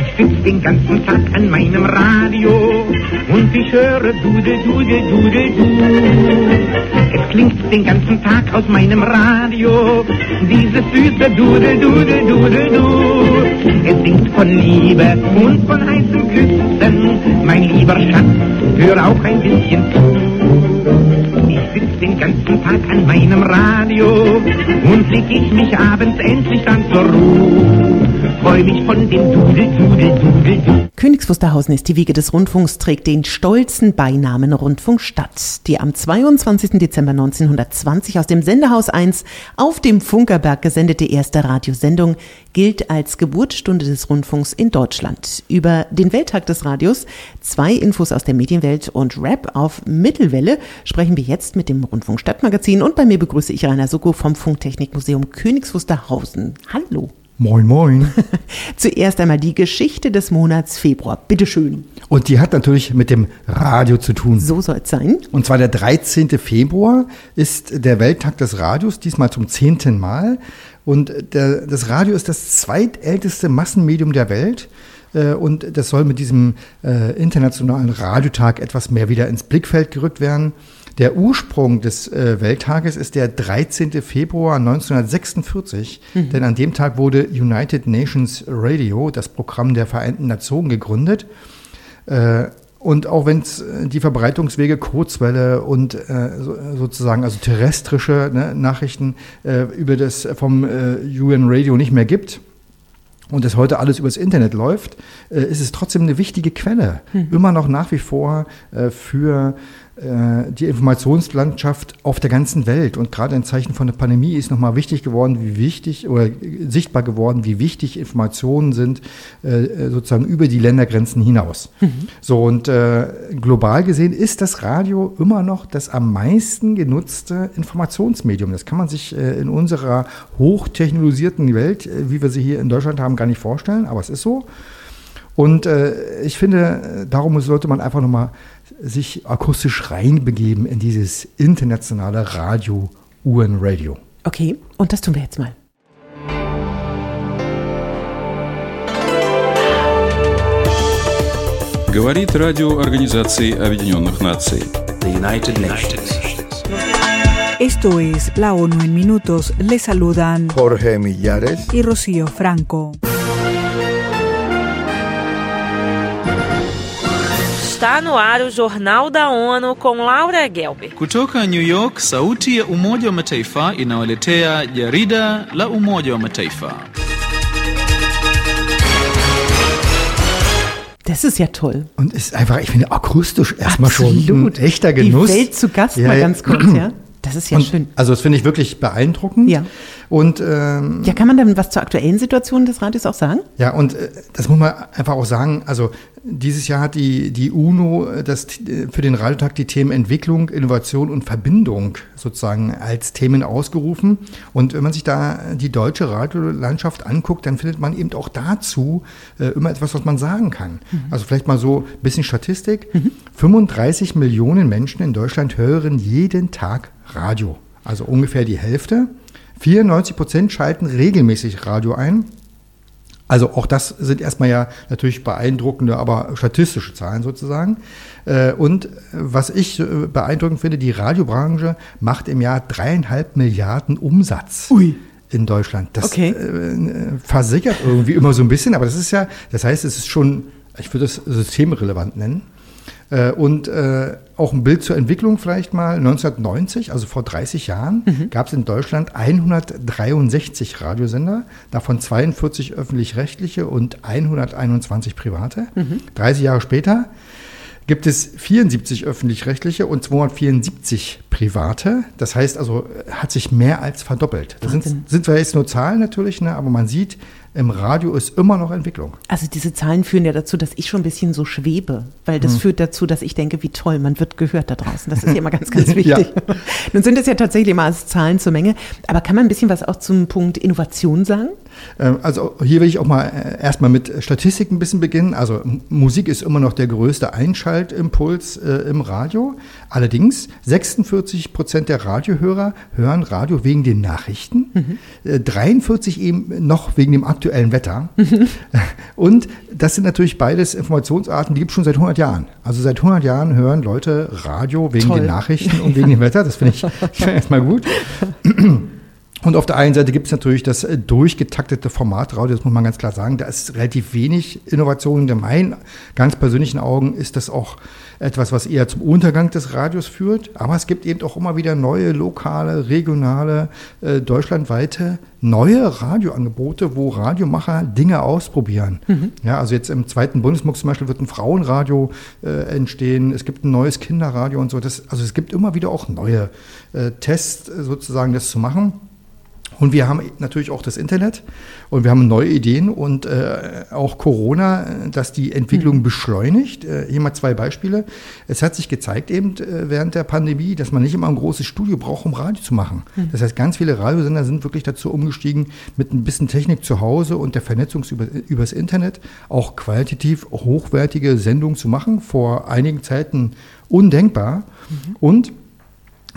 Ich sitz den ganzen Tag an meinem Radio und ich höre Dude, Dude, Dude, Du. Es klingt den ganzen Tag aus meinem Radio dieses süße Dude, Dude, Dude, Du. Es singt von Liebe und von heißen Küssen. Mein lieber Schatz, hör auch ein bisschen zu. Ich sitz den ganzen Tag an meinem Radio und leg ich mich abends endlich dann zur Ruhe. Freu mich von dem Dudel, Dudel, Dudel. Königs Wusterhausen ist die Wiege des Rundfunks, trägt den stolzen Beinamen Rundfunkstadt, die am 22. Dezember 1920 aus dem Sendehaus 1 auf dem Funkerberg gesendete erste Radiosendung gilt als Geburtsstunde des Rundfunks in Deutschland. Über den Welttag des Radios, zwei Infos aus der Medienwelt und Rap auf Mittelwelle sprechen wir jetzt mit dem Rundfunk Stadtmagazin und bei mir begrüße ich Rainer Suko vom Funktechnikmuseum Königs Wusterhausen. Hallo. Moin, moin. Zuerst einmal die Geschichte des Monats Februar. Bitte schön. Und die hat natürlich mit dem Radio zu tun. So soll es sein. Und zwar der 13. Februar ist der Welttag des Radios, diesmal zum zehnten Mal. Und der, das Radio ist das zweitälteste Massenmedium der Welt. Äh, Und das soll mit diesem äh, internationalen Radiotag etwas mehr wieder ins Blickfeld gerückt werden. Der Ursprung des äh, Welttages ist der 13. Februar 1946, denn an dem Tag wurde United Nations Radio, das Programm der Vereinten Nationen, gegründet. Äh, und auch wenn es äh, die Verbreitungswege Kurzwelle und äh, so, sozusagen also terrestrische ne, Nachrichten äh, über das vom äh, UN Radio nicht mehr gibt, und das heute alles übers Internet läuft, ist es trotzdem eine wichtige Quelle. Immer noch nach wie vor für die Informationslandschaft auf der ganzen Welt. Und gerade in Zeichen von der Pandemie ist nochmal wichtig geworden, wie wichtig oder äh, sichtbar geworden, wie wichtig Informationen sind, äh, sozusagen über die Ländergrenzen hinaus. So, und äh, global gesehen ist das Radio immer noch das am meisten genutzte Informationsmedium. Das kann man sich äh, in unserer hochtechnologisierten Welt, äh, wie wir sie hier in Deutschland haben, gar nicht vorstellen, aber es ist so. Und äh, ich finde, äh, darum sollte man einfach nochmal sich akustisch reinbegeben in dieses internationale Radio, UN Radio. Okay, und das tun wir jetzt mal. Говорит радио Организации Объединенных Наций. The United Nations. Esto es La ONU en Minutos. Le saludan Jorge Millares. y Rocío Franco. Está no ar o Jornal da ONU com Laura Gelber. Kutoka New York, sauti ya Umoja wa Mataifa inawaletea jarida la Umoja wa Mataifa. Das ist ja toll. Und ist einfach, ich finde, akustisch erstmal schon ein Absolut. echter Genuss. Die Welt zu Gast, Ja, mal ganz kurz, ja. Das ist ja Und, schön. Also das finde ich wirklich beeindruckend. Ja. Und ähm, Ja, kann man dann was zur aktuellen Situation des Radios auch sagen? Ja, und äh, das muss man einfach auch sagen. Also dieses Jahr hat die, die UNO äh, das, äh, für den Radiotag die Themen Entwicklung, Innovation und Verbindung sozusagen als Themen ausgerufen. Und wenn man sich da die deutsche Radiolandschaft anguckt, dann findet man eben auch dazu äh, immer etwas, was man sagen kann. Also vielleicht mal so ein bisschen Statistik. 35 Millionen Menschen in Deutschland hören jeden Tag Radio. Also ungefähr die Hälfte. 94 Prozent schalten regelmäßig Radio ein. Also auch das sind erstmal ja natürlich beeindruckende, aber statistische Zahlen sozusagen. Äh, Und was ich äh, beeindruckend finde, die Radiobranche macht im Jahr dreieinhalb Milliarden Umsatz. Ui. In Deutschland. Das Okay. äh, versickert irgendwie immer so ein bisschen, aber das ist ja, das heißt, es ist schon, ich würde es systemrelevant nennen. Äh, Und äh, auch ein Bild zur Entwicklung vielleicht mal. 1990, also vor 30 Jahren, gab es in Deutschland 163 Radiosender, davon 42 öffentlich-rechtliche und 121 private. 30 Jahre später gibt es 74 öffentlich-rechtliche und 274 private. Das heißt also, hat sich mehr als verdoppelt. Das sind, sind zwar jetzt nur Zahlen natürlich, ne, aber man sieht, im Radio ist immer noch Entwicklung. Also diese Zahlen führen ja dazu, dass ich schon ein bisschen so schwebe, weil das führt dazu, dass ich denke, wie toll, man wird gehört da draußen. Das ist ja immer ganz, ganz Ja. wichtig. Nun sind es ja tatsächlich immer als Zahlen zur Menge, aber kann man ein bisschen was auch zum Punkt Innovation sagen? Ähm, Also hier will ich auch mal äh, erstmal mit Statistik ein bisschen beginnen. Also Musik ist immer noch der größte Einschaltimpuls äh, im Radio. Allerdings 46 Prozent der Radiohörer hören Radio wegen den Nachrichten, äh, 43 eben noch wegen dem aktuellen Wetter. Und das sind natürlich beides Informationsarten, die gibt es schon seit 100 Jahren. Also seit 100 Jahren hören Leute Radio wegen Toll. den Nachrichten und wegen dem Wetter. Das finde ich, erstmal gut. Und auf der einen Seite gibt es natürlich das äh, durchgetaktete Formatradio, das muss man ganz klar sagen. Da ist relativ wenig Innovation. In meinen ganz persönlichen Augen ist das auch etwas, was eher zum Untergang des Radios führt. Aber es gibt eben auch immer wieder neue, lokale, regionale, äh, deutschlandweite, neue Radioangebote, wo Radiomacher Dinge ausprobieren. Ja, also jetzt im zweiten Bundesmux zum Beispiel wird ein Frauenradio äh, entstehen. Es gibt ein neues Kinderradio und so. Das, also es gibt immer wieder auch neue äh, Tests äh, sozusagen, das zu machen. Und wir haben natürlich auch das Internet und wir haben neue Ideen und äh, auch Corona, äh, das die Entwicklung beschleunigt. Äh, hier mal zwei Beispiele. Es hat sich gezeigt eben äh, während der Pandemie, dass man nicht immer ein großes Studio braucht, um Radio zu machen. Das heißt, ganz viele Radiosender sind wirklich dazu umgestiegen, mit ein bisschen Technik zu Hause und der Vernetzung über, übers Internet auch qualitativ hochwertige Sendungen zu machen. Vor einigen Zeiten undenkbar. Und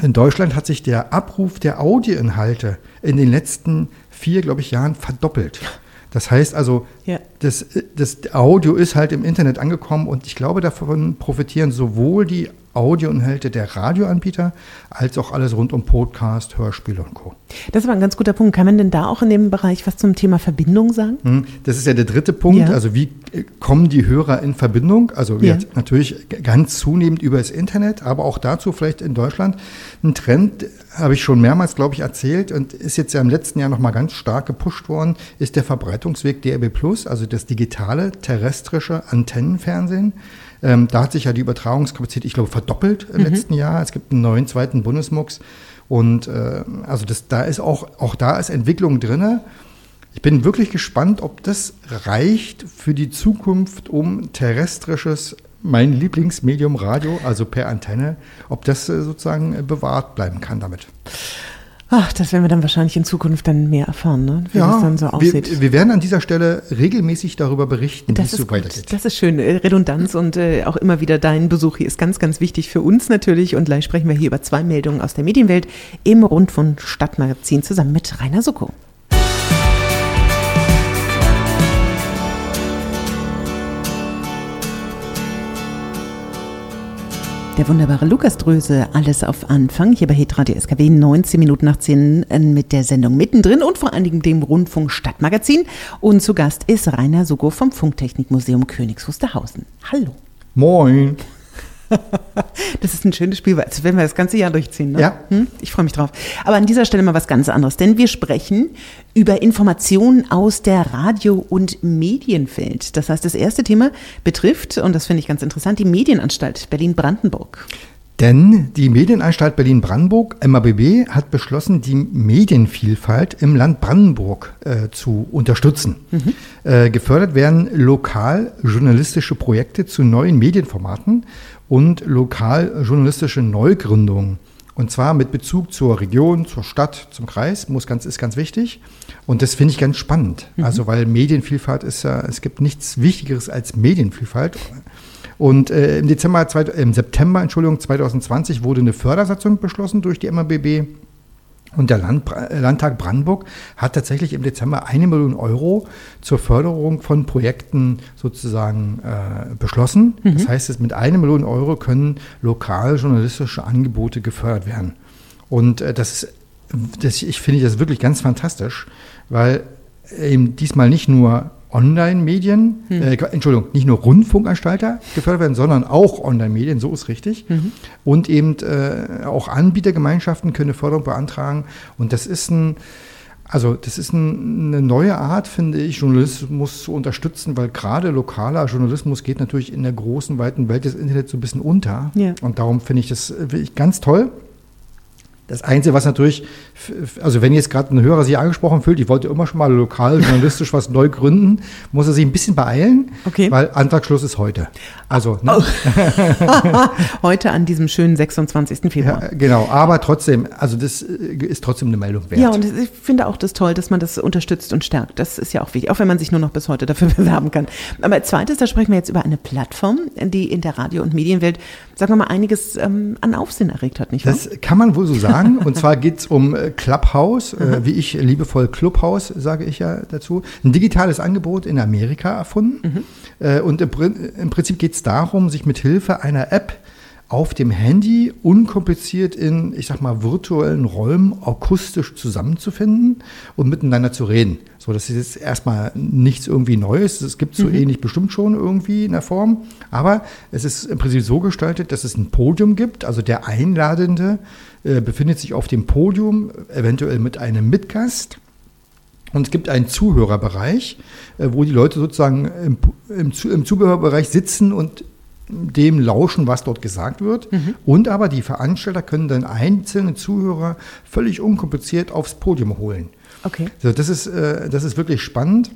in Deutschland hat sich der Abruf der Audioinhalte in den letzten vier, glaube ich, Jahren verdoppelt. Das heißt also, Ja. das, das Audio ist halt im Internet angekommen und ich glaube, davon profitieren sowohl die Audioinhalte der Radioanbieter als auch alles rund um Podcast, Hörspiele und Co. Das war ein ganz guter Punkt. Kann man denn da auch in dem Bereich was zum Thema Verbindung sagen? Hm, Das ist ja der dritte Punkt. Ja. Also wie äh, kommen die Hörer in Verbindung? Also Ja. jetzt natürlich ganz zunehmend über das Internet, aber auch dazu vielleicht in Deutschland ein Trend, habe ich schon mehrmals, glaube ich, erzählt und ist jetzt ja im letzten Jahr nochmal ganz stark gepusht worden, ist der Verbreitungsweg DRB Plus, also das digitale terrestrische Antennenfernsehen. Ähm, da hat sich ja die Übertragungskapazität, ich glaube, verdoppelt im letzten Jahr. Es gibt einen neuen zweiten Bundesmux. Und äh, also das, da ist auch, auch da ist Entwicklung drinne. Ich bin wirklich gespannt, ob das reicht für die Zukunft, um terrestrisches, mein Lieblingsmedium Radio, also per Antenne, ob das äh, sozusagen äh, bewahrt bleiben kann damit. Ach, das werden wir dann wahrscheinlich in Zukunft dann mehr erfahren, ne? wie das dann so aussieht. wir, wir werden an dieser Stelle regelmäßig darüber berichten, wie Das es ist, so weitergeht. das ist schön. Äh, Redundanz und äh, auch immer wieder dein Besuch hier ist ganz, ganz wichtig für uns natürlich. Und gleich sprechen wir hier über zwei Meldungen aus der Medienwelt im Rundfunk Stadtmagazin zusammen mit Rainer Sucko. Der wunderbare Lukas Dröse, alles auf Anfang, hier bei Hitradio SKW, 19 Minuten nach 10 äh, mit der Sendung mittendrin und vor allen Dingen dem Rundfunk Stadtmagazin. Und zu Gast ist Rainer Sugo vom Funktechnikmuseum Königs Wusterhausen. Hallo. Moin. Das ist ein schönes Spiel, als wenn wir das ganze Jahr durchziehen. Ne? Ja. Hm? Ich freue mich drauf. Aber an dieser Stelle mal was ganz anderes, denn wir sprechen über Informationen aus der Radio- und Medienwelt. Das heißt, das erste Thema betrifft, und das finde ich ganz interessant, die Medienanstalt Berlin-Brandenburg. Denn die Medienanstalt Berlin-Brandenburg, MABB, hat beschlossen, die Medienvielfalt im Land Brandenburg äh, zu unterstützen. Äh, gefördert werden lokal journalistische Projekte zu neuen Medienformaten und lokal journalistische Neugründungen. Und zwar mit Bezug zur Region, zur Stadt, zum Kreis, muss ganz, ist ganz wichtig. Und das finde ich ganz spannend. Also, weil Medienvielfalt ist ja, es gibt nichts Wichtigeres als Medienvielfalt. Und äh, im, Dezember, zwei, im September Entschuldigung, 2020 wurde eine Fördersatzung beschlossen durch die MABB. Und der Land, Landtag Brandenburg hat tatsächlich im Dezember eine Million Euro zur Förderung von Projekten sozusagen äh, beschlossen. Das heißt, mit einer Million Euro können lokal journalistische Angebote gefördert werden. Und äh, das das, ich finde das wirklich ganz fantastisch, weil eben diesmal nicht nur Online-Medien, äh, Entschuldigung, nicht nur Rundfunkanstalter gefördert werden, sondern auch Online-Medien, so ist richtig. Und eben äh, auch Anbietergemeinschaften können eine Förderung beantragen. Und das ist ein, also das ist ein, eine neue Art, finde ich, Journalismus zu unterstützen, weil gerade lokaler Journalismus geht natürlich in der großen, weiten Welt des Internets so ein bisschen unter. Ja. Und darum finde ich das wirklich ganz toll. Das Einzige, was natürlich, also wenn jetzt gerade ein Hörer sich angesprochen fühlt, ich wollte immer schon mal lokal journalistisch was neu gründen, muss er sich ein bisschen beeilen, Okay. weil Antragsschluss ist heute. Also, ne? Heute an diesem schönen 26. Februar. ja, genau, aber trotzdem, also das äh, ist trotzdem eine Meldung wert. Ja, und ich finde auch das toll, dass man das unterstützt und stärkt. Das ist ja auch wichtig, auch wenn man sich nur noch bis heute dafür bewerben kann. Aber als zweites, da sprechen wir jetzt über eine Plattform, die in der Radio- und Medienwelt, sagen wir mal, einiges ähm, an Aufsehen erregt hat, nicht wahr? Das kann man wohl so sagen. Sagen. Und zwar geht es um äh, Clubhouse, äh, wie ich liebevoll Clubhouse sage ich ja dazu. Ein digitales Angebot in Amerika erfunden. Äh, und im, im Prinzip geht es darum, sich mit Hilfe einer App auf dem Handy unkompliziert in, ich sag mal, virtuellen Räumen akustisch zusammenzufinden und miteinander zu reden. So, das ist jetzt erstmal nichts irgendwie Neues. Es gibt so ähnlich bestimmt schon irgendwie in der Form. Aber es ist im Prinzip so gestaltet, dass es ein Podium gibt. Also der Einladende äh, befindet sich auf dem Podium, eventuell mit einem Mitgast. Und es gibt einen Zuhörerbereich, äh, wo die Leute sozusagen im, im, im Zubehörbereich sitzen und dem lauschen, was dort gesagt wird. Und aber die Veranstalter können dann einzelne Zuhörer völlig unkompliziert aufs Podium holen. Okay. So, das, ist, äh, das ist wirklich spannend,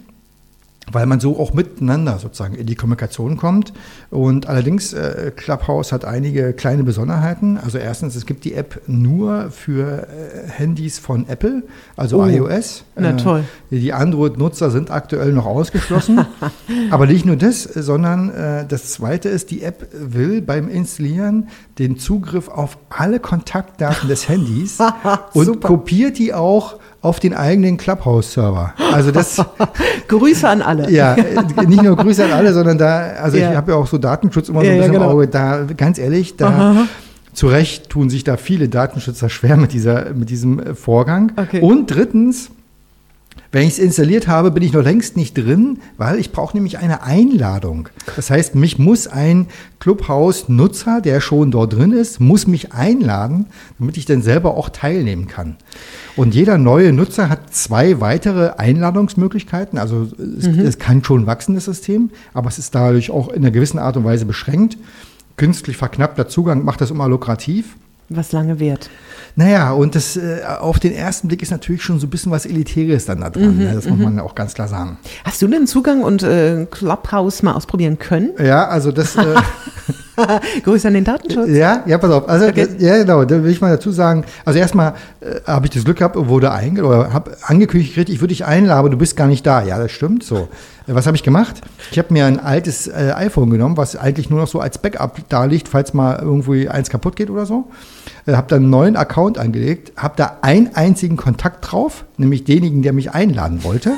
weil man so auch miteinander sozusagen in die Kommunikation kommt. Und allerdings, äh, Clubhouse hat einige kleine Besonderheiten. Also erstens, es gibt die App nur für äh, Handys von Apple, also Oh, iOS. na toll. Die Android-Nutzer sind aktuell noch ausgeschlossen. Aber nicht nur das, sondern äh, das Zweite ist, die App will beim Installieren den Zugriff auf alle Kontaktdaten des Handys und kopiert die auch auf den eigenen Clubhouse-Server. Also das, Grüße an alle. ja, nicht nur Grüße an alle, sondern da, also Ja. ich habe ja auch so Datenschutz immer so Ja, ein ja, bisschen im genau. Auge. Da, ganz ehrlich, da zu Recht tun sich da viele Datenschützer schwer mit, dieser, mit diesem Vorgang. Okay. Und drittens, wenn ich es installiert habe, bin ich noch längst nicht drin, weil ich brauche nämlich eine Einladung. Das heißt, mich muss ein Clubhouse-Nutzer, der schon dort drin ist, muss mich einladen, damit ich dann selber auch teilnehmen kann. Und jeder neue Nutzer hat zwei weitere Einladungsmöglichkeiten. Also es, es kann schon wachsen, das System, aber es ist dadurch auch in einer gewissen Art und Weise beschränkt. Künstlich verknappter Zugang macht das immer lukrativ. Was lange währt. Naja, und das äh, auf den ersten Blick ist natürlich schon so ein bisschen was Elitäres dann da dran. ne? Das muss man auch ganz klar sagen. Hast du denn Zugang und äh, Clubhouse mal ausprobieren können? Ja, also das. Äh, Grüße an den Datenschutz. Ja, ja, pass auf. Also, Okay. ja, genau, da will ich mal dazu sagen. Also, erstmal äh, habe ich das Glück gehabt wurde einge oder habe angekündigt ich würde dich einladen, aber du bist gar nicht da. Ja, das stimmt so. Äh, Was habe ich gemacht? Ich habe mir ein altes äh, iPhone genommen, was eigentlich nur noch so als Backup da liegt, falls mal irgendwie eins kaputt geht oder so. Äh, habe dann einen neuen Account angelegt, habe da einen einzigen Kontakt drauf, nämlich denjenigen, der mich einladen wollte.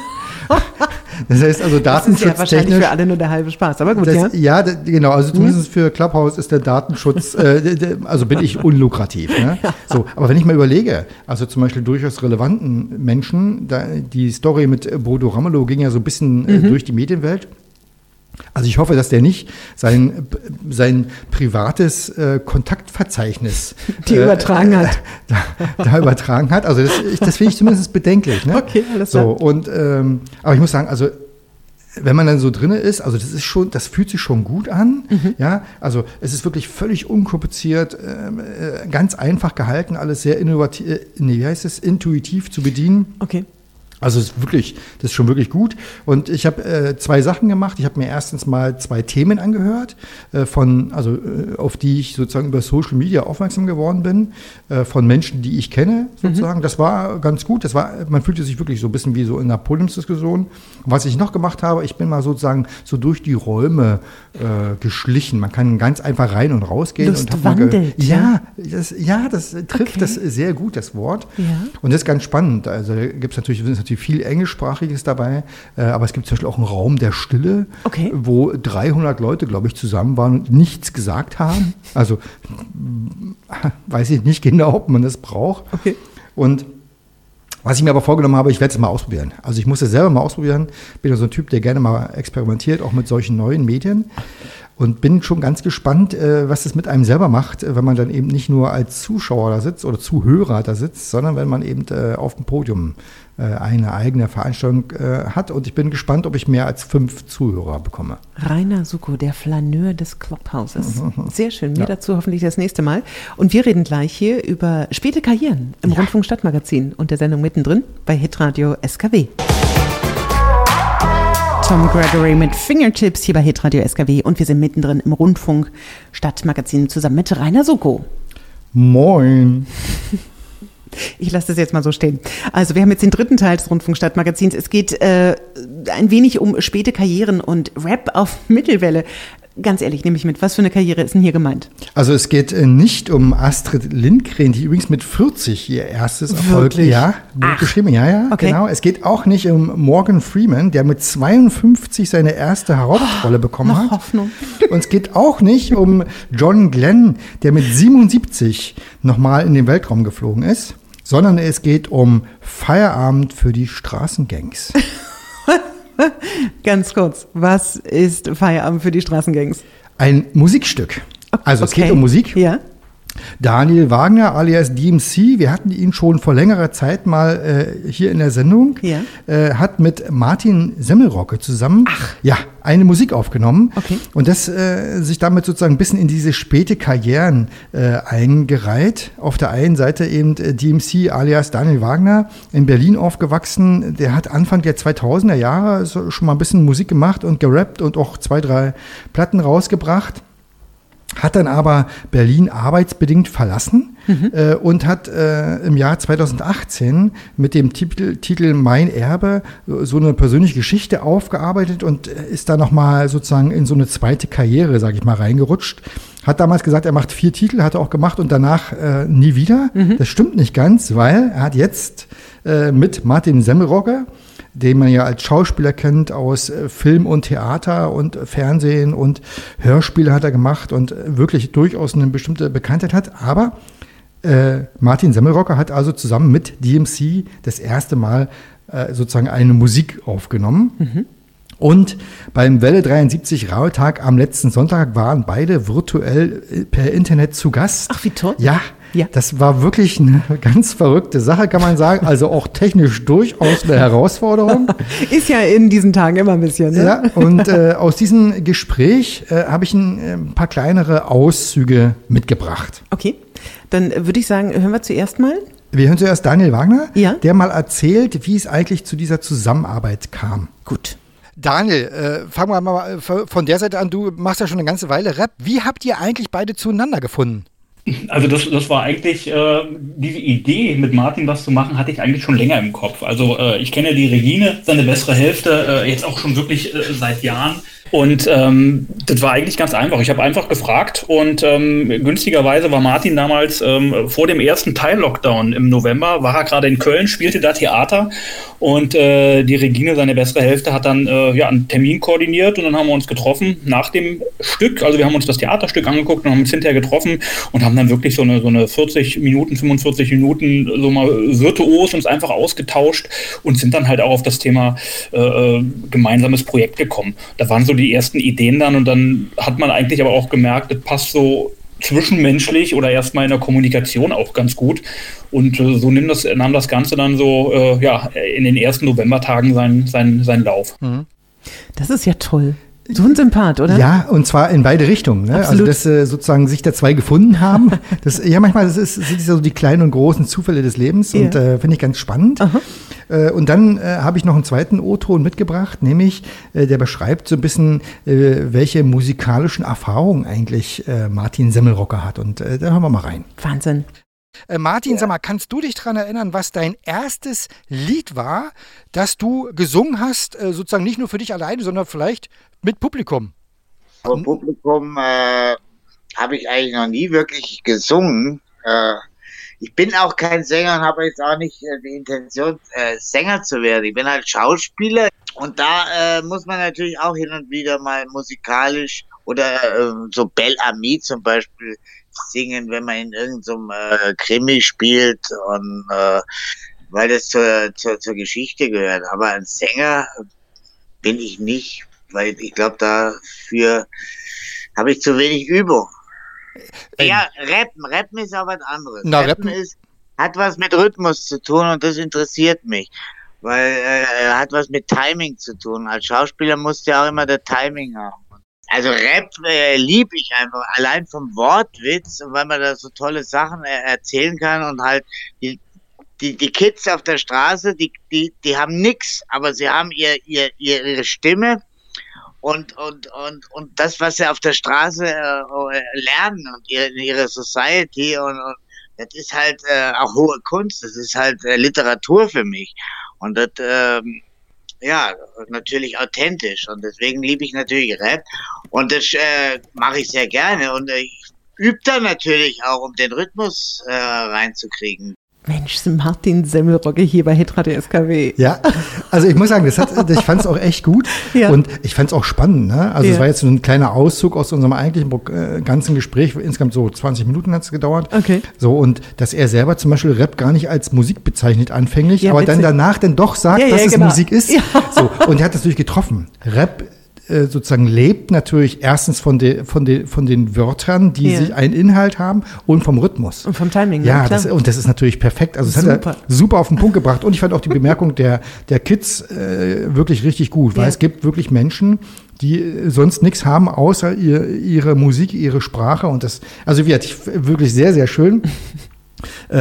Das heißt also Das ist ja wahrscheinlich für alle nur der halbe Spaß. Aber gut, Das, ja. ja, genau. Also zumindest für Clubhouse ist der Datenschutz, äh, also bin ich unlukrativ. Ne? So, aber wenn ich mal überlege, also zum Beispiel durchaus relevanten Menschen, da, die Story mit Bodo Ramelow ging ja so ein bisschen äh, durch die Medienwelt. Also ich hoffe, dass der nicht sein, sein privates äh, Kontaktverzeichnis Die übertragen hat. Da, da übertragen hat. Also das, ich- das finde ich zumindest bedenklich. Ne? Okay, alles so, klar. und ähm, aber ich muss sagen, also wenn man dann so drinne ist, also das ist schon, das fühlt sich schon gut an. Mhm. Ja, also es ist wirklich völlig unkompliziert, ähm, äh, ganz einfach gehalten, alles sehr innovativ, äh, nee, wie heißt es, intuitiv zu bedienen. Okay. Also es ist wirklich, das ist schon wirklich gut. Und ich habe äh, zwei Sachen gemacht. Ich habe mir erstens mal zwei Themen angehört, äh, von, also äh, auf die ich sozusagen über Social Media aufmerksam geworden bin, äh, von Menschen, die ich kenne, sozusagen. Das war ganz gut. Das war, man fühlte sich wirklich so ein bisschen wie so in einer Podiumsdiskussion. Was ich noch gemacht habe, ich bin mal sozusagen so durch die Räume äh, geschlichen. Man kann ganz einfach rein und rausgehen. Lust und wandelt, ja, das, ja, das trifft Okay. das sehr gut, das Wort. Ja. Und das ist ganz spannend. Also da gibt es natürlich, ist natürlich viel Englischsprachiges dabei, äh, aber es gibt zum Beispiel auch einen Raum der Stille, Okay. wo 300 Leute, glaube ich, zusammen waren und nichts gesagt haben. Also weiß ich nicht genau, ob man das braucht. Okay. Und was ich mir aber vorgenommen habe, ich werde es mal ausprobieren. Also ich muss es selber mal ausprobieren. Bin ja so ein Typ, der gerne mal experimentiert, auch mit solchen neuen Medien. Und bin schon ganz gespannt, äh, was das mit einem selber macht, äh, wenn man dann eben nicht nur als Zuschauer da sitzt oder Zuhörer da sitzt, sondern wenn man eben äh, auf dem Podium eine eigene Veranstaltung hat. Und ich bin gespannt, ob ich mehr als fünf Zuhörer bekomme. Rainer Suko, der Flaneur des Clubhouses. Sehr schön. Mehr Ja. dazu hoffentlich das nächste Mal. Und wir reden gleich hier über späte Karrieren im Rundfunk Stadtmagazin und der Sendung mittendrin bei Hitradio SKW. Tom Gregory mit Fingertips hier bei Hitradio SKW und wir sind mittendrin im Rundfunk Stadtmagazin zusammen mit Rainer Suko. Moin. Ich lasse das jetzt mal so stehen. Also wir haben jetzt den dritten Teil des Rundfunkstadtmagazins. Es geht äh, ein wenig um späte Karrieren und Rap auf Mittelwelle. Ganz ehrlich, nehme ich mit. Was für eine Karriere ist denn hier gemeint? Also es geht äh, nicht um Astrid Lindgren, die übrigens mit 40 ihr erstes Erfolg ja, geschrieben. Ja, ja, Okay. genau. Es geht auch nicht um Morgan Freeman, der mit 52 seine erste Hauptrolle bekommen noch hat. Hoffnung. Und es geht auch nicht um John Glenn, der mit 77 nochmal in den Weltraum geflogen ist, sondern es geht um Feierabend für die Straßengangs. Ganz kurz. Was ist Feierabend für die Straßengangs? Ein Musikstück. Also es Okay. geht um Musik. Ja. Daniel Wagner alias DMC, wir hatten ihn schon vor längerer Zeit mal äh, hier in der Sendung, Ja. äh, hat mit Martin Semmelrocke zusammen ja, eine Musik aufgenommen Okay. und das äh, sich damit sozusagen ein bisschen in diese späte Karrieren äh, eingereiht. Auf der einen Seite eben äh, DMC alias Daniel Wagner, in Berlin aufgewachsen, der hat Anfang der 2000er Jahre schon mal ein bisschen Musik gemacht und gerappt und auch zwei, drei Platten rausgebracht hat dann aber Berlin arbeitsbedingt verlassen äh, und hat äh, im Jahr 2018 mit dem Titel, Titel Mein Erbe so eine persönliche Geschichte aufgearbeitet und äh, ist da nochmal sozusagen in so eine zweite Karriere, sage ich mal, reingerutscht. Hat damals gesagt, er macht vier Titel, hat er auch gemacht und danach äh, nie wieder. Das stimmt nicht ganz, weil er hat jetzt äh, mit Martin Semmelrogge den man ja als Schauspieler kennt aus äh, Film und Theater und Fernsehen und Hörspiele hat er gemacht und äh, wirklich durchaus eine bestimmte Bekanntheit hat. Aber äh, Martin Semmelrocker hat also zusammen mit DMC das erste Mal äh, sozusagen eine Musik aufgenommen. Und beim Welle 73 Rauhetag am letzten Sonntag waren beide virtuell äh, per Internet zu Gast. Ach, wie toll. Ja, Ja. das war wirklich eine ganz verrückte Sache, kann man sagen. Also auch technisch durchaus eine Herausforderung. Ist ja in diesen Tagen immer ein bisschen. Ne? Ja, und äh, aus diesem Gespräch äh, habe ich ein, äh, ein paar kleinere Auszüge mitgebracht. Okay. Dann würde ich sagen, hören wir zuerst mal. Wir hören zuerst Daniel Wagner, Ja. der mal erzählt, wie es eigentlich zu dieser Zusammenarbeit kam. Gut. Daniel, äh, fangen wir mal äh, von der Seite an. Du machst ja schon eine ganze Weile Rap. Wie habt ihr eigentlich beide zueinander gefunden? Also das, das war eigentlich, äh, diese Idee mit Martin was zu machen, hatte ich eigentlich schon länger im Kopf. Also äh, ich kenne die Regine, seine bessere Hälfte, äh, jetzt auch schon wirklich äh, seit Jahren. Und ähm, das war eigentlich ganz einfach. Ich habe einfach gefragt und ähm, günstigerweise war Martin damals ähm, vor dem ersten Teil-Lockdown im November, war er gerade in Köln, spielte da Theater und äh, die Regine, seine bessere Hälfte, hat dann äh, ja, einen Termin koordiniert und dann haben wir uns getroffen nach dem Stück. Also wir haben uns das Theaterstück angeguckt und haben uns hinterher getroffen und haben dann wirklich so eine, so eine 40 Minuten, 45 Minuten so mal virtuos uns einfach ausgetauscht und sind dann halt auch auf das Thema äh, äh, gemeinsames Projekt gekommen. Da waren so die ersten Ideen dann und dann hat man eigentlich aber auch gemerkt, das passt so zwischenmenschlich oder erstmal in der Kommunikation auch ganz gut. Und äh, so nahm das, nahm das Ganze dann so äh, ja, in den ersten Novembertagen seinen, seinen, seinen Lauf. Das ist ja toll. So ein Sympath, oder? Ja, und zwar in beide Richtungen. Ne? Also, dass äh, sozusagen sich da zwei gefunden haben. Das, ja, manchmal das ist, sind so die kleinen und großen Zufälle des Lebens und Ja. äh, finde ich ganz spannend. Äh, und dann äh, habe ich noch einen zweiten O-Ton mitgebracht, nämlich äh, der beschreibt so ein bisschen, äh, welche musikalischen Erfahrungen eigentlich äh, Martin Semmelrocker hat. Und äh, da hören wir mal rein. Wahnsinn. Äh, Martin, sag mal, kannst du dich daran erinnern, was dein erstes Lied war, das du gesungen hast, äh, sozusagen nicht nur für dich alleine, sondern vielleicht mit Publikum? Vor Publikum äh, habe ich eigentlich noch nie wirklich gesungen. Ich bin auch kein Sänger und habe jetzt auch nicht äh, die Intention, äh, Sänger zu werden. Ich bin halt Schauspieler und da äh, muss man natürlich auch hin und wieder mal musikalisch oder äh, so Belle Ami zum Beispiel singen, wenn man in irgendeinem äh, Krimi spielt und äh, weil das zur, zur, zur Geschichte gehört. Aber ein Sänger bin ich nicht, weil ich glaube, dafür habe ich zu wenig Übung. Ja, Rappen, Rappen ist aber was anderes. Na, Rappen, Rappen- ist, hat was mit Rhythmus zu tun und das interessiert mich. Weil äh, er hat was mit Timing zu tun. Als Schauspieler musst du ja auch immer das Timing haben. Also Rap äh, liebe ich einfach, allein vom Wortwitz, weil man da so tolle Sachen äh, erzählen kann und halt die, die, die Kids auf der Straße, die, die, die haben nix, aber sie haben ihr, ihr, ihre Stimme und, und, und, und das, was sie auf der Straße äh, lernen und ihre, ihre Society und, und das ist halt äh, auch hohe Kunst, das ist halt äh, Literatur für mich. Und das, ähm, ja, natürlich authentisch. Und deswegen liebe ich natürlich Rap. Und das äh, mache ich sehr gerne. Und äh, ich übe dann natürlich auch, um den Rhythmus äh, reinzukriegen. Mensch, Martin Semmelrogge hier bei Hitradio SKW. Ja, also ich muss sagen, das hat, ich fand es auch echt gut Ja. und ich fand es auch spannend. Ne? Also es Ja. war jetzt so ein kleiner Auszug aus unserem eigentlichen äh, ganzen Gespräch. Insgesamt so 20 Minuten hat es gedauert. Okay. So und dass er selber zum Beispiel Rap gar nicht als Musik bezeichnet anfänglich, Ja, aber dann witzig. danach dann doch sagt, dass es genau. Musik ist. Ja. So und er hat das natürlich getroffen. Rap äh, sozusagen lebt natürlich erstens von, de, von, de, von den Wörtern, die sich einen Inhalt haben und vom Rhythmus. Und vom Timing, Ja, ja, das, und das ist natürlich perfekt. Also, das hat Super. er super auf den Punkt gebracht. Und ich fand auch die Bemerkung der, der Kids äh, wirklich richtig gut, weil Ja. es gibt wirklich Menschen, die äh, sonst nichts haben, außer ihr, ihre Musik, ihre Sprache. Und das, also ich, wirklich sehr, sehr schön. Äh,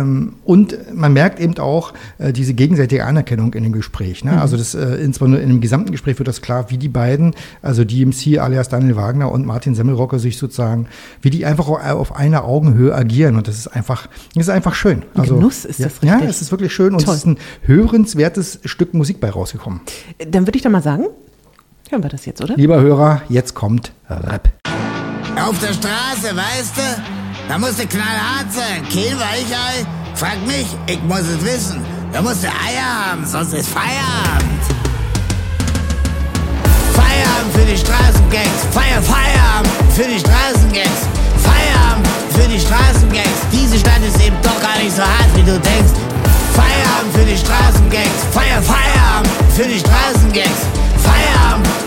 ähm, und man merkt eben auch äh, diese gegenseitige Anerkennung in dem Gespräch. Ne? Mhm. Also das äh, insbesondere in dem gesamten Gespräch wird das klar, wie die beiden, also DMC alias Daniel Wagner und Martin Semmelrocke sich sozusagen, wie die einfach au- auf einer Augenhöhe agieren. Und das ist einfach, das ist einfach schön. Also, Genuss ist ja, das Ja, richtig. es ist wirklich schön und Toll. es ist ein hörenswertes Stück Musik bei rausgekommen. Dann würde ich doch mal sagen, hören wir das jetzt, oder? Lieber Hörer, jetzt kommt Rap. Auf der Straße, weißt du? Da musst du knallhart sein. Kein Weichei. Frag mich, ich muss es wissen. Da musst du Eier haben, sonst ist Feierabend. Feierabend für die Straßengangs. Feier, Feierabend für die Straßengangs. Feierabend für die Straßengangs. Diese Stadt ist eben doch gar nicht so hart, wie du denkst. Feierabend für die Straßengangs. Feier, Feierabend für die Straßengangs.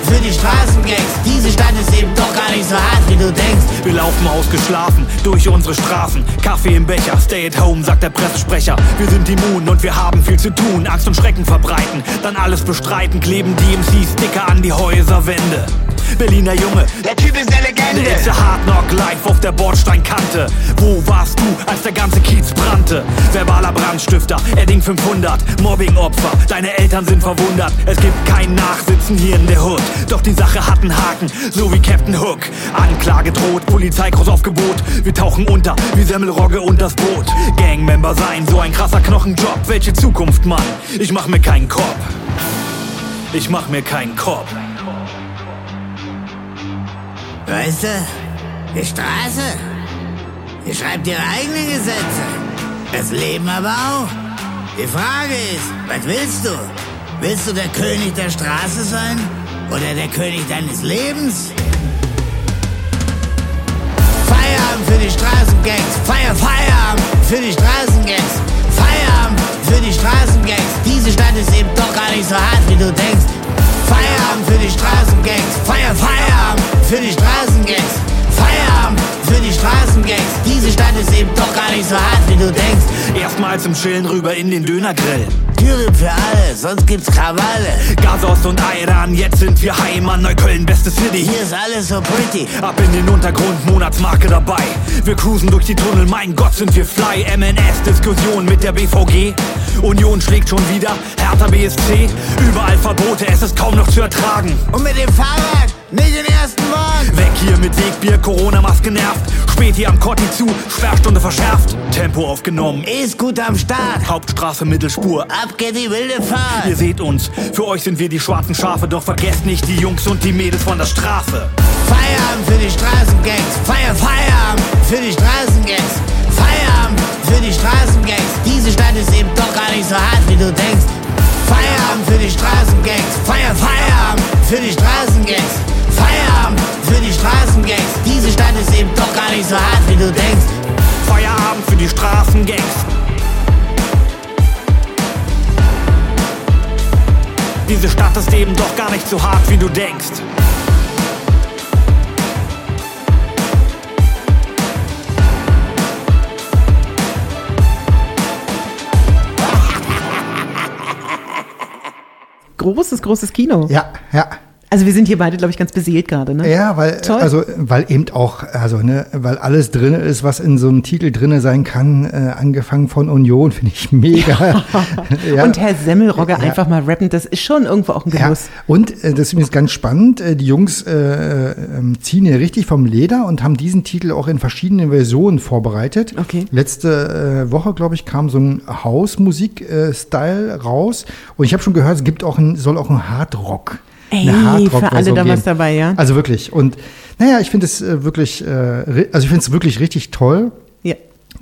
Für die Straßengangs. Diese Stadt ist eben doch gar nicht so hart, wie du denkst. Wir laufen ausgeschlafen durch unsere Straßen. Kaffee im Becher, stay at home, sagt der Pressesprecher. Wir sind immun und wir haben viel zu tun. Angst und Schrecken verbreiten, dann alles bestreiten. Kleben DMC-Sticker an die Häuserwände. Berliner Junge, Der Typ ist eine Legende. It's a hard knock life auf der Bordsteinkante. Wo warst du, als der ganze Kiez brannte? Verbaler Brandstifter, Edding 500, Mobbingopfer, deine Eltern sind verwundert. Es gibt kein Nachsitzen hier in der Hood. Doch die Sache hat einen Haken, so wie Captain Hook. Anklage droht, Polizei groß auf Gebot. Wir tauchen unter, wie Semmelrogge und das Boot. Gangmember sein, so ein krasser Knochenjob. Welche Zukunft, Mann? Ich mach mir keinen Kopf. Ich mach mir keinen Kopf. Weißt du, die Straße, die schreibt ihre eigenen Gesetze. Das Leben aber auch. Die Frage ist, was willst du? Willst du der König der Straße sein oder der König deines Lebens? Feierabend für die Straßengangs. Feier, Feierabend für die Straßengangs. Feierabend für die Straßengangs. Diese Stadt ist eben doch gar nicht so hart, wie du denkst. Feierabend für die Straßengangs. Feier, Feierabend für die Straßengangs. Feierabend für die Straßengangs. Diese Stadt ist eben doch gar nicht so hart, wie du denkst. Erstmal zum Chillen rüber in den Dönergrill. Türen für alle, sonst gibt's Krawalle. Gasos und Iran, jetzt sind wir heim an Neukölln, beste City. Hier ist alles so pretty. Ab in den Untergrund, Monatsmarke dabei. Wir cruisen durch die Tunnel, mein Gott sind wir fly. MNS-Diskussion mit der BVG. Union schlägt schon wieder, Hertha BSC. Überall Verbote, es ist kaum noch zu ertragen. Und mit dem Fahrrad, nicht den ersten Wagen. Weg hier mit Wegbier, Corona-Maske nervt. Späti am Kotti zu, Sperrstunde verschärft. Tempo aufgenommen. Ist gut am Start. Hauptstraße, Mittelspur. Ab geht die wilde Fahrt. Ihr seht uns, für euch sind wir die schwarzen Schafe, doch vergesst nicht die Jungs und die Mädels von der Straße. Feierabend für die Straßengangs. Feier, Feierabend für die Straßengangs. Feierabend für die Straßengangs. Diese Stadt ist eben doch gar nicht so hart, wie du denkst. Feierabend für die Straßengangs. Feier, Feierabend für die Straßengangs. Feierabend für die Straßengangs. Diese Stadt ist eben doch gar nicht so hart, wie du denkst. Feierabend für die Straßengangs. Diese Stadt ist eben doch gar nicht so hart, wie du denkst. Großes, großes Kino. Ja, ja. Also wir sind hier beide, glaube ich, ganz beseelt gerade, ne? Ja, weil, Toll. also, weil eben auch, also, ne, weil alles drin ist, was in so einem Titel drin sein kann, äh, angefangen von Union, finde ich mega. Ja. Und Herr Semmelrogge Ja. einfach mal rappen, das ist schon irgendwo auch ein Ja, Genuss. und äh, das ist übrigens ganz spannend. Äh, die Jungs äh, ähm, ziehen hier richtig vom Leder und haben diesen Titel auch in verschiedenen Versionen vorbereitet. Okay. Letzte äh, Woche, glaube ich, kam so ein Hausmusik-Style raus. Und ich habe schon gehört, es gibt auch ein, soll auch ein Hardrock Ey, eine Hardrock für alle da was dabei, ja. Also wirklich. Und naja, ich finde es äh, wirklich, äh, also ich finde es wirklich richtig toll, Ja.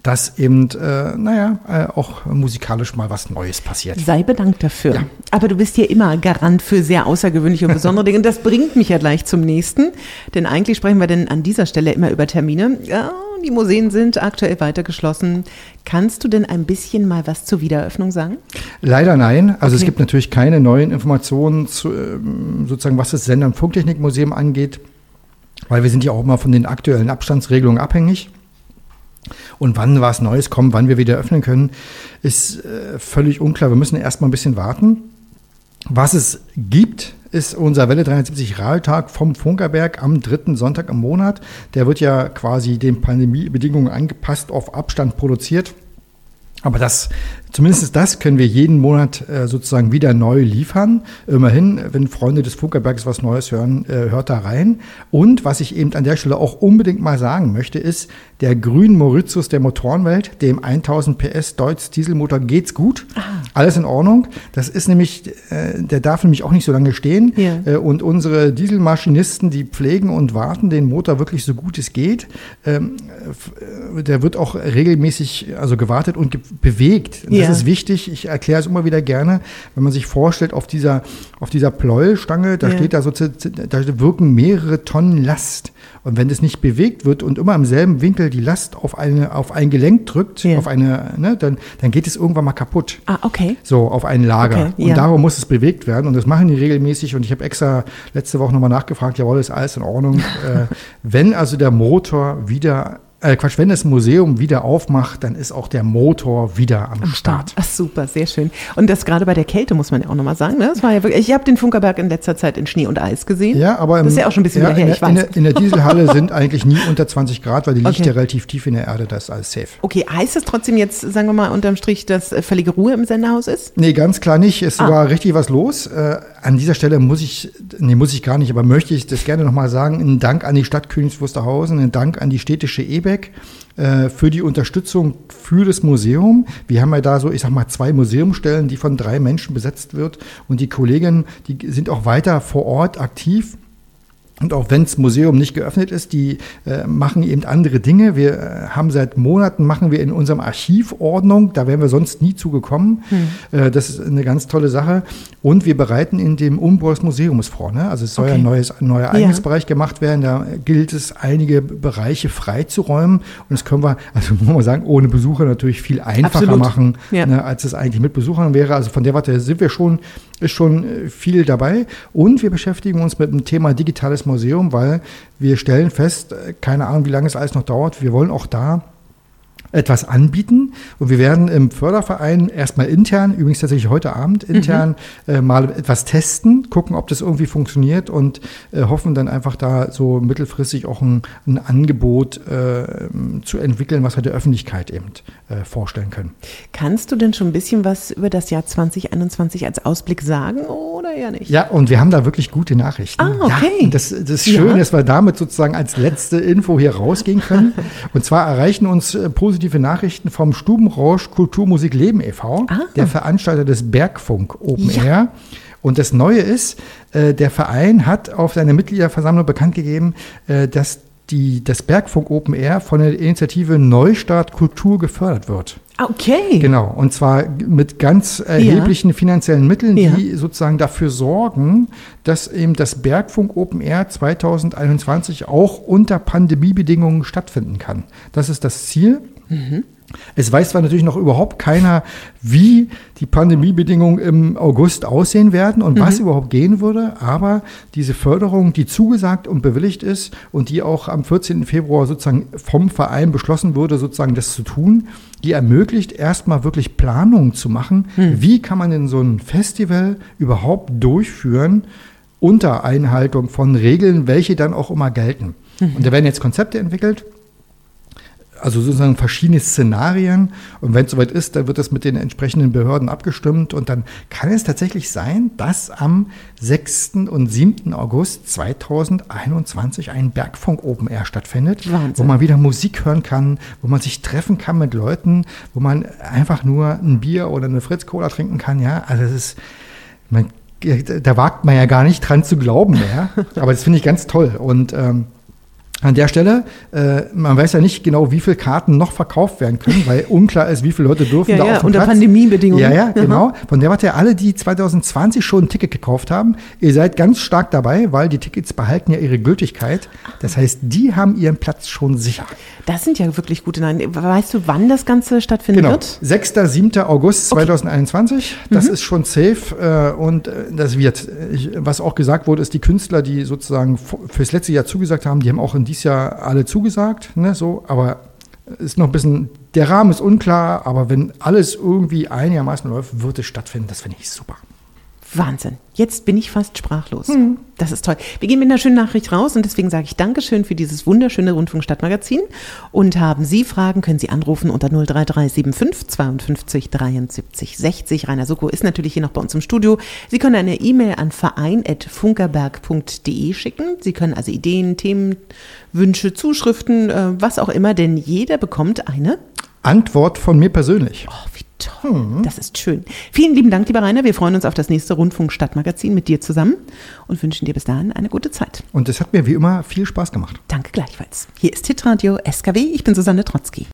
dass eben, äh, naja, äh, auch musikalisch mal was Neues passiert. Sei bedankt dafür. Aber du bist hier immer Garant für sehr außergewöhnliche und besondere Dinge. Und das bringt mich ja gleich zum nächsten. Denn eigentlich sprechen wir denn an dieser Stelle immer über Termine. Ja, die Museen sind aktuell weiter geschlossen. Kannst du denn ein bisschen mal was zur Wiedereröffnung sagen? Leider nein. Also es Okay. gibt natürlich keine neuen Informationen zu, ähm, sozusagen, was das Sender- und Funktechnikmuseum angeht, weil wir sind ja auch immer von den aktuellen Abstandsregelungen abhängig. Und wann was Neues kommt, wann wir wieder öffnen können, ist äh, völlig unklar. Wir müssen erst mal ein bisschen warten. Was es gibt, ist unser Welle 370 Rahltag vom Funkerberg am dritten Sonntag im Monat. Der wird ja quasi den Pandemiebedingungen angepasst auf Abstand produziert. Aber das, zumindest das können wir jeden Monat äh, sozusagen wieder neu liefern. Immerhin, wenn Freunde des Funkerbergs was Neues hören, äh, hört da rein. Und was ich eben an der Stelle auch unbedingt mal sagen möchte, ist, der grünen Mauritius der Motorenwelt, dem 1000 PS Deutz Dieselmotor, geht's gut. Alles in Ordnung. Das ist nämlich, äh, der darf nämlich auch nicht so lange stehen. Ja. Äh, und unsere Dieselmaschinisten, die pflegen und warten den Motor wirklich so gut es geht. Ähm, äh, der wird auch regelmäßig also gewartet und ge bewegt. Ja. Das ist wichtig. Ich erkläre es immer wieder gerne, wenn man sich vorstellt, auf dieser, auf dieser Pleuelstange, da Ja. steht da so, da wirken mehrere Tonnen Last. Und wenn das nicht bewegt wird und immer im selben Winkel die Last auf, eine, auf ein Gelenk drückt, Ja. auf eine, ne, dann, dann geht es irgendwann mal kaputt. Ah, okay. So, auf ein Lager. Okay, und ja. darum muss es bewegt werden. Und das machen die regelmäßig. Und ich habe extra letzte Woche nochmal nachgefragt, jawohl, ist alles in Ordnung. äh, wenn also der Motor wieder, äh, Quatsch, wenn das Museum wieder aufmacht, dann ist auch der Motor wieder am Start. Ach super, sehr schön. Und das gerade bei der Kälte muss man ja auch nochmal sagen. Ne? Das war ja wirklich, ich habe den Funkerberg in letzter Zeit in Schnee und Eis gesehen. Ja, aber das ist im- ja auch schon ein bisschen ja, her, in, ich der- in, weiß. der, in der Dieselhalle sind eigentlich nie unter 20 Grad, weil die liegt Okay. ja relativ tief in der Erde, da ist alles safe. Okay, heißt es trotzdem jetzt, sagen wir mal unterm Strich, dass äh, völlige Ruhe im Senderhaus ist? Nee, ganz klar nicht. Es Ah. war richtig was los. Äh, an dieser Stelle muss ich, nee, muss ich gar nicht, aber möchte ich das gerne nochmal sagen. Ein Dank an die Stadt Königs Wusterhausen, ein Dank an die städtische EBEC äh, für die Unterstützung für das Museum. Wir haben ja da so, ich sag mal, zwei Museumstellen, die von drei Menschen besetzt wird. Und die Kolleginnen, die sind auch weiter vor Ort aktiv. Und auch wenn das Museum nicht geöffnet ist, die äh, machen eben andere Dinge. Wir äh, haben seit Monaten, machen wir in unserem Archiv Ordnung, da wären wir sonst nie zugekommen. Äh, das ist eine ganz tolle Sache. Und wir bereiten in dem Umbau des Museums vor. Ne? Also es soll ja Okay. ein, neues, ein neuer Ja. Eingangsbereich gemacht werden. Da gilt es, einige Bereiche freizuräumen. Und das können wir, also muss man sagen, ohne Besucher natürlich viel einfacher Absolut. machen, Ja. ne, als es eigentlich mit Besuchern wäre. Also von der Warte sind wir schon, ist schon äh, viel dabei. Und wir beschäftigen uns mit dem Thema digitales Museum, weil wir stellen fest, äh, keine Ahnung, wie lange es alles noch dauert. Wir wollen auch da etwas anbieten und wir werden im Förderverein erstmal intern, übrigens tatsächlich heute Abend intern, äh, mal etwas testen, gucken, ob das irgendwie funktioniert und äh, hoffen dann einfach da so mittelfristig auch ein, ein Angebot äh, zu entwickeln, was wir der Öffentlichkeit eben äh, vorstellen können. Kannst du denn schon ein bisschen was über das Jahr 2021 als Ausblick sagen oder eher nicht? Ja, und wir haben da wirklich gute Nachrichten. Ah, okay. Ja, das, das ist schön, Ja. dass wir damit sozusagen als letzte Info hier rausgehen können. und zwar erreichen uns äh, positive Nachrichten vom Stubenrausch Kulturmusik Leben e.V., der Veranstalter des Bergfunk Open Ja. Air. Und das Neue ist, äh, der Verein hat auf seiner Mitgliederversammlung bekannt gegeben, äh, dass die, das Bergfunk Open Air von der Initiative Neustart Kultur gefördert wird. Ah, Okay. Genau, und zwar mit ganz erheblichen finanziellen Mitteln, Ja. die sozusagen dafür sorgen, dass eben das Bergfunk Open Air 2021 auch unter Pandemiebedingungen stattfinden kann. Das ist das Ziel. Es weiß zwar natürlich noch überhaupt keiner, wie die Pandemiebedingungen im August aussehen werden und was überhaupt gehen würde, aber diese Förderung, die zugesagt und bewilligt ist und die auch am 14. Februar sozusagen vom Verein beschlossen wurde, sozusagen das zu tun, die ermöglicht erstmal wirklich Planungen zu machen, wie kann man denn so ein Festival überhaupt durchführen unter Einhaltung von Regeln, welche dann auch immer gelten. Und da werden jetzt Konzepte entwickelt, also sozusagen verschiedene Szenarien. Und wenn es soweit ist, dann wird das mit den entsprechenden Behörden abgestimmt. Und dann kann es tatsächlich sein, dass am 6. und 7. August 2021 ein Bergfunk Open Air stattfindet, Wahnsinn. wo man wieder Musik hören kann, wo man sich treffen kann mit Leuten, wo man einfach nur ein Bier oder eine Fritz Cola trinken kann. Ja, also es ist, man da wagt man ja gar nicht dran zu glauben mehr. Aber das finde ich ganz toll. Und ähm, an der Stelle, äh, man weiß ja nicht genau, wie viele Karten noch verkauft werden können, weil unklar ist, wie viele Leute dürfen ja, da ja, auf den unter Platz. Pandemiebedingungen. Ja, ja, genau. Von der Warte, alle, die 2020 schon ein Ticket gekauft haben, ihr seid ganz stark dabei, weil die Tickets behalten ja ihre Gültigkeit. Das heißt, die haben ihren Platz schon sicher. Das sind ja wirklich gute Nachrichten. Weißt du, wann das Ganze stattfinden Genau. wird? 6. 7. August 2021. Das Mhm. ist schon safe äh, und äh, das wird. Ich, was auch gesagt wurde, ist, die Künstler, die sozusagen fürs letzte Jahr zugesagt haben, die haben auch in dieses Jahr alle zugesagt. Ne, so, aber ist noch ein bisschen, der Rahmen ist unklar, aber wenn alles irgendwie einigermaßen läuft, wird es stattfinden. Das finde ich super. Wahnsinn. Jetzt bin ich fast sprachlos. Das ist toll. Wir gehen mit einer schönen Nachricht raus und deswegen sage ich Dankeschön für dieses wunderschöne Rundfunkstadtmagazin. Und haben Sie Fragen, können Sie anrufen unter 03375 52 73 60. Rainer Suko ist natürlich hier noch bei uns im Studio. Sie können eine E-Mail an verein.funkerberg.de schicken. Sie können also Ideen, Themen, Wünsche, Zuschriften, äh, was auch immer, denn jeder bekommt eine Antwort von mir persönlich. Oh, wie toll. Das ist schön. Vielen lieben Dank, lieber Rainer. Wir freuen uns auf das nächste Rundfunk-Stadtmagazin mit dir zusammen und wünschen dir bis dahin eine gute Zeit. Und es hat mir wie immer viel Spaß gemacht. Danke gleichfalls. Hier ist Hitradio SKW. Ich bin Susanne Trotzki.